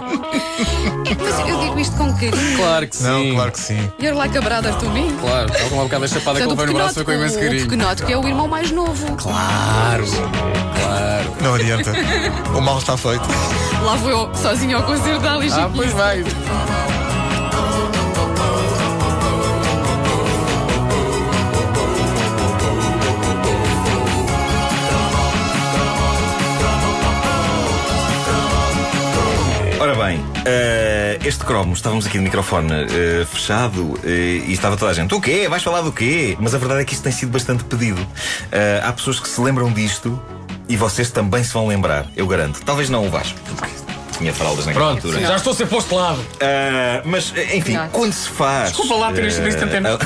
Mas eu digo isto com carinho. Claro que sim. Não, claro que sim. You're like a brother to me. Claro, tal como há bocado a chapada que ele Portanto, levei no braço foi com imenso o carinho. pequenote que é o irmão mais novo. Claro, claro. Não adianta. O mal está feito. Lá vou eu sozinho ao concerto da Alice Ah, pois vai. Ora bem, eh, este cromo, estávamos aqui de microfone eh, fechado eh, e estava toda a gente, o quê? Vais falar do quê? Mas a verdade é que isto tem sido bastante pedido. Há pessoas que se lembram disto e vocês também se vão lembrar, eu garanto. Talvez não o Vasco, porque tinha fraldas naquela Pronto, altura. já estou a ser posto de lado. Mas, enfim, quando se faz. Desculpa lá ter este visto antena.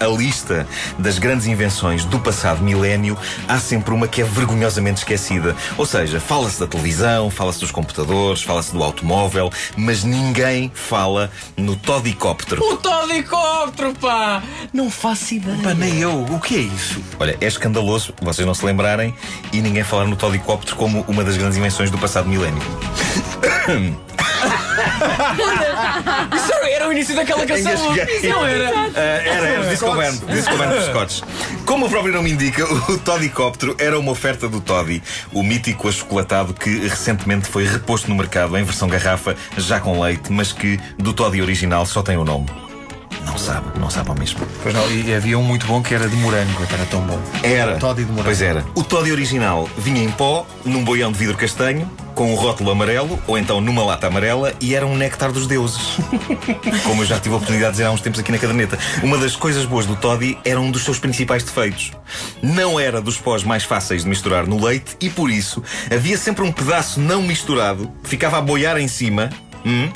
A, lista das grandes invenções do passado milénio, há sempre uma que é vergonhosamente esquecida. Ou seja, fala-se da televisão, fala-se dos computadores, fala-se do automóvel, mas ninguém fala no todicóptero. O Todicóptero, pá! Não faço ideia. Pá, nem eu. O que é isso? Olha, é escandaloso vocês não se lembrarem e ninguém falar no todicóptero como uma das grandes invenções do passado milénio. Isso era o início daquela canção. Não era. Ah, era, era Disco Band, Disco Band dos Scots. Como o próprio nome indica, o Todicóptero era uma oferta do Toddy, o mítico achocolatado que recentemente foi reposto no mercado em versão garrafa, já com leite, mas que do Toddy original só tem o nome. Não sabe, não sabe ao mesmo. Pois não, e havia um muito bom que era de morango. Era tão bom. Era. Toddy de morango. Pois era. O Toddy original vinha em pó, num boião de vidro castanho, com um rótulo amarelo, ou então numa lata amarela, e era um néctar dos deuses. Como eu já tive a oportunidade de dizer há uns tempos aqui na caderneta. Uma das coisas boas do Toddy era um dos seus principais defeitos. Não era dos pós mais fáceis de misturar no leite, e por isso havia sempre um pedaço não misturado que ficava a boiar em cima. hum,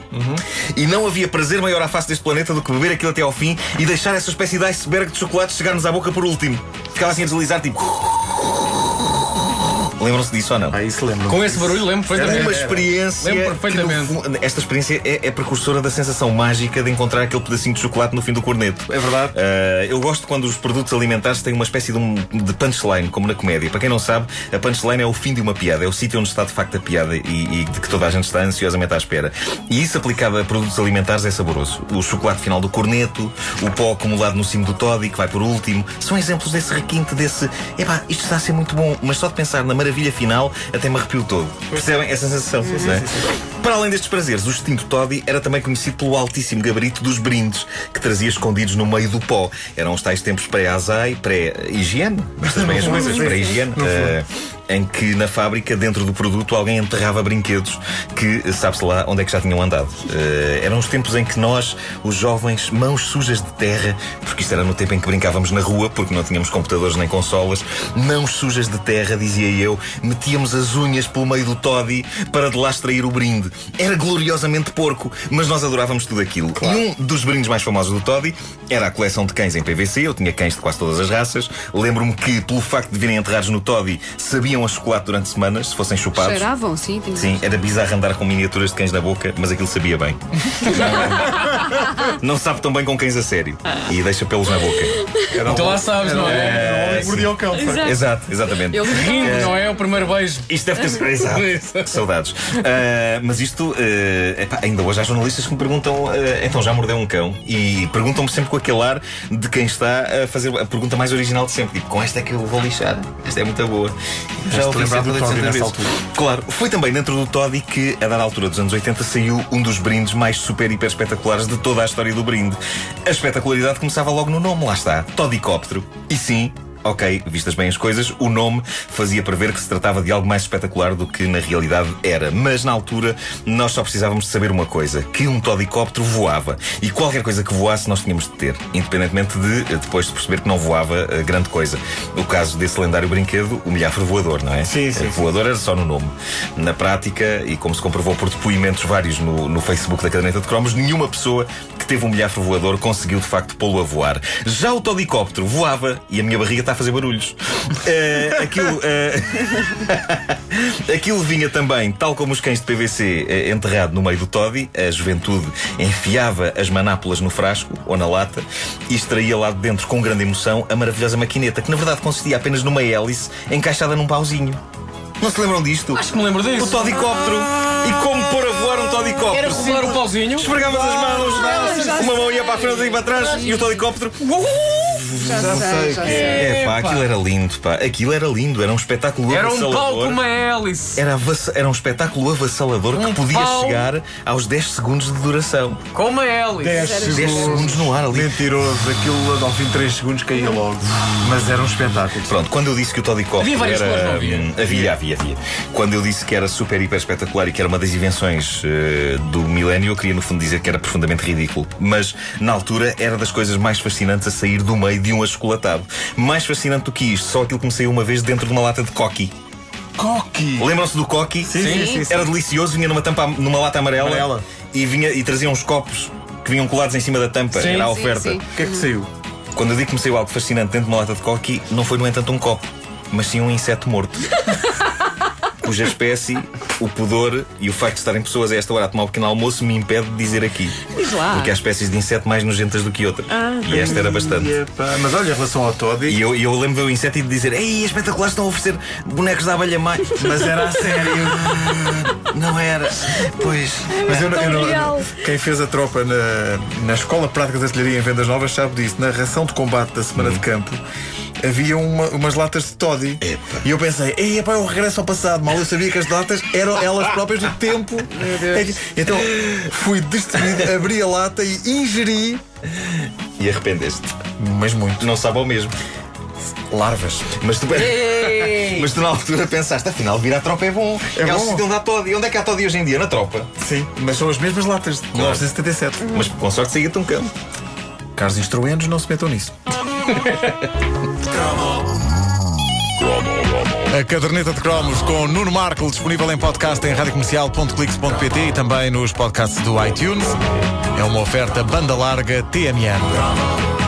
E não havia prazer maior à face deste planeta do que beber aquilo até ao fim e deixar essa espécie de iceberg de chocolate chegar-nos à boca por último. Ficava assim a deslizar, tipo. Lembram-se disso ou não? Ah, isso lembro. Com esse barulho lembro Era perfeitamente. uma experiência. Lembro perfeitamente. no esta experiência é, é precursora da sensação mágica de encontrar aquele pedacinho de chocolate no fim do corneto. É verdade. Ah, eu gosto quando os produtos alimentares têm uma espécie de, um, de punchline, como na comédia. Para quem não sabe, a punchline é o fim de uma piada, é o sítio onde está de facto a piada e, e de que toda a gente está ansiosamente à espera. E isso aplicado a produtos alimentares é saboroso. O chocolate final do corneto, o pó acumulado no cimo do toddy, que vai por último, são exemplos desse requinte, desse. Epá, isto está a ser muito bom, mas só de pensar na maravilha final até me arrepio todo. Percebem essa sensação? não é? Para além destes prazeres, o extinto Toddy era também conhecido pelo altíssimo gabarito dos brindes que trazia escondidos no meio do pó. Eram os tais tempos pré-azai, pré-higiene, estas bem as coisas, pré-higiene, eh, em que na fábrica, dentro do produto, alguém enterrava brinquedos que sabe-se lá onde é que já tinham andado. Eh, eram os tempos em que nós, os jovens, mãos sujas de terra, porque isto era no tempo em que brincávamos na rua, porque não tínhamos computadores nem consolas, mãos sujas de terra, dizia eu, metíamos as unhas pelo meio do toddy para de lá extrair o brinde. Era gloriosamente porco, mas nós adorávamos tudo aquilo. E um dos brindes mais famosos do toddy era a coleção de cães em PVC. Eu tinha cães de quase todas as raças. Lembro-me que, pelo facto de virem enterrados no toddy, sabiam a chocolate durante semanas, se fossem chupados. Cheiravam, sim. tinha- Sim, era bizarro andar com miniaturas de cães na boca, mas aquilo sabia bem. Não, não sabe tão bem com cães a sério. E deixa pelos na boca. Então lá sabes, não é? É, mordia o cão. foi. Exato. Exato, exatamente. Eu Rindo, não é? O primeiro beijo. Isto deve ter sido. Exato. Isso. Saudades. Ah, mas isto, ah, epá, ainda hoje há jornalistas que me perguntam, ah, então já mordeu um cão? E perguntam-me sempre com aquele ar de quem está a fazer a pergunta mais original de sempre. Tipo, com esta é que eu vou lixar. Esta é muito boa. Já ouvi lembrar do 180 Toddy nessa altura. Claro, foi também dentro do Toddy que, a dada altura dos anos 80, saiu um dos brindes mais super, hiper espetaculares de toda a história do brinde. A espetacularidade começava logo no nome, lá está, Todicóptero. E sim, Ok, vistas bem as coisas, o nome fazia prever que se tratava de algo mais espetacular do que na realidade era. Mas na altura nós só precisávamos de saber uma coisa: que um todicóptero voava. E qualquer coisa que voasse nós tínhamos de ter, independentemente de eh, depois de perceber que não voava eh, grande coisa. O caso desse lendário brinquedo, o milhafre voador, não é? Sim, sim, Eh, Voador era só no nome. Na prática, e como se comprovou por depoimentos vários no, no Facebook da caderneta de cromos, nenhuma pessoa teve um milhafre voador conseguiu de facto pô-lo a voar. Já o todicóptero voava e a minha barriga está a fazer barulhos. Eh, aquilo, eh, aquilo vinha também, tal como os cães de PVC, eh, enterrado no meio do toddy. A juventude enfiava as manápolas no frasco ou na lata e extraía lá de dentro com grande emoção a maravilhosa maquineta, que na verdade consistia apenas numa hélice encaixada num pauzinho. Não se lembram disto? Acho que me lembro disso. O todicóptero. E como pôr helicóptero. Era rolar o pauzinho. Esfregavas as mãos, é? ah, uma mão ia para a frente e para trás e o helicóptero. Já, Já sei já sei. É pá, Epá. aquilo era lindo, pá. Aquilo era lindo, era um espetáculo Era um avassalador. pau com uma hélice. Era, era um espetáculo avassalador Um que podia pau. chegar aos 10 segundos de duração. Com uma hélice. 10 10 segundos no ar ali. Mentiroso, aquilo ao fim de 3 segundos caía logo. Mas era um espetáculo. Pronto, quando eu disse que o Todd Havia várias era. não havia? hum, havia, havia, havia. Quando eu disse que era super, hiper espetacular e que era uma das invenções eh, do milénio, eu queria no fundo dizer que era profundamente ridículo. Mas na altura era das coisas mais fascinantes a sair do meio de um achocolatado. Mais fascinante do que isto, só aquilo que me saiu uma vez dentro de uma lata de coqui. Coqui! Lembram-se do coqui? Sim, sim, sim, sim. Era delicioso, vinha numa tampa, numa lata amarela, Amarela. e vinha e trazia uns copos que vinham colados em cima da tampa. Sim, era a oferta. sim. O que é que saiu? Quando eu digo que me saiu algo fascinante dentro de uma lata de coqui, não foi, no entanto, um copo, mas sim um inseto morto. Cuja espécie, o pudor e o facto de estarem pessoas a esta hora a tomar um pequeno almoço me impede de dizer aqui. Diz lá. Porque há espécies de inseto mais nojentas do que outras. e esta era bastante. Epá, Mas olha, em relação ao Todd, E eu, eu lembro do inseto e de dizer: Ei, é espetacular, estão a oferecer bonecos da abelha mais. mas era a sério. Não era. Pois. Mas eu, não- eu não- quem fez a tropa na, na Escola Prática de Artilharia em Vendas Novas sabe disso. Na ração de combate da Semana de Campo havia uma- umas latas de toddy. Epa. E eu pensei, ei, epá, é um regresso ao passado. Mal eu sabia que as latas eram elas próprias do tempo. É Então fui destemido, abri a lata e ingeri. E arrependeste. Mas muito. Não sabe ao mesmo. Larvas. Mas tu, mas tu na altura pensaste, afinal, vir à tropa é bom. É bom. sítio onde há Toddy. Onde é que há Toddy hoje em dia? Na tropa. Sim, mas são as mesmas latas de 1977. Mas com sorte saía-te um campo. Caros instruendos, não se metam nisso. A caderneta de cromos com Nuno Marco disponível em podcast em radiocomercial.clix.pt e também nos podcasts do iTunes. É uma oferta banda larga TMN.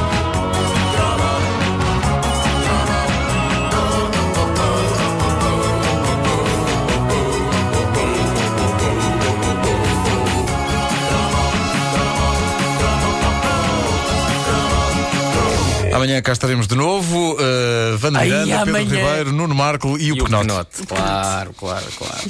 Amanhã cá estaremos de novo. Uh, Vanda Ai, Miranda, Pedro amanhã. Ribeiro, Nuno Marco e o E o Pequenote. pequenote. Claro, claro, claro.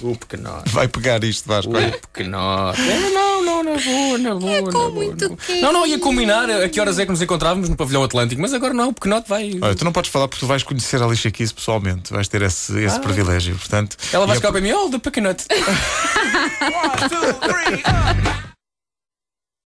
O pequenote. Vai pegar isto, Vasco. O pequenote. É, Não, não, na boa, na boa. na boa, muito na boa. Não, não, ia combinar a que horas é que nos encontrávamos no pavilhão Atlântico, mas agora não, o pequenote vai. Olha, tu não podes falar porque tu vais conhecer a Lixa Kiss pessoalmente. Vais ter esse, esse privilégio. Portanto, Ela vai e eu- ficar para mim, oh, the pequenote. One, two, three, up.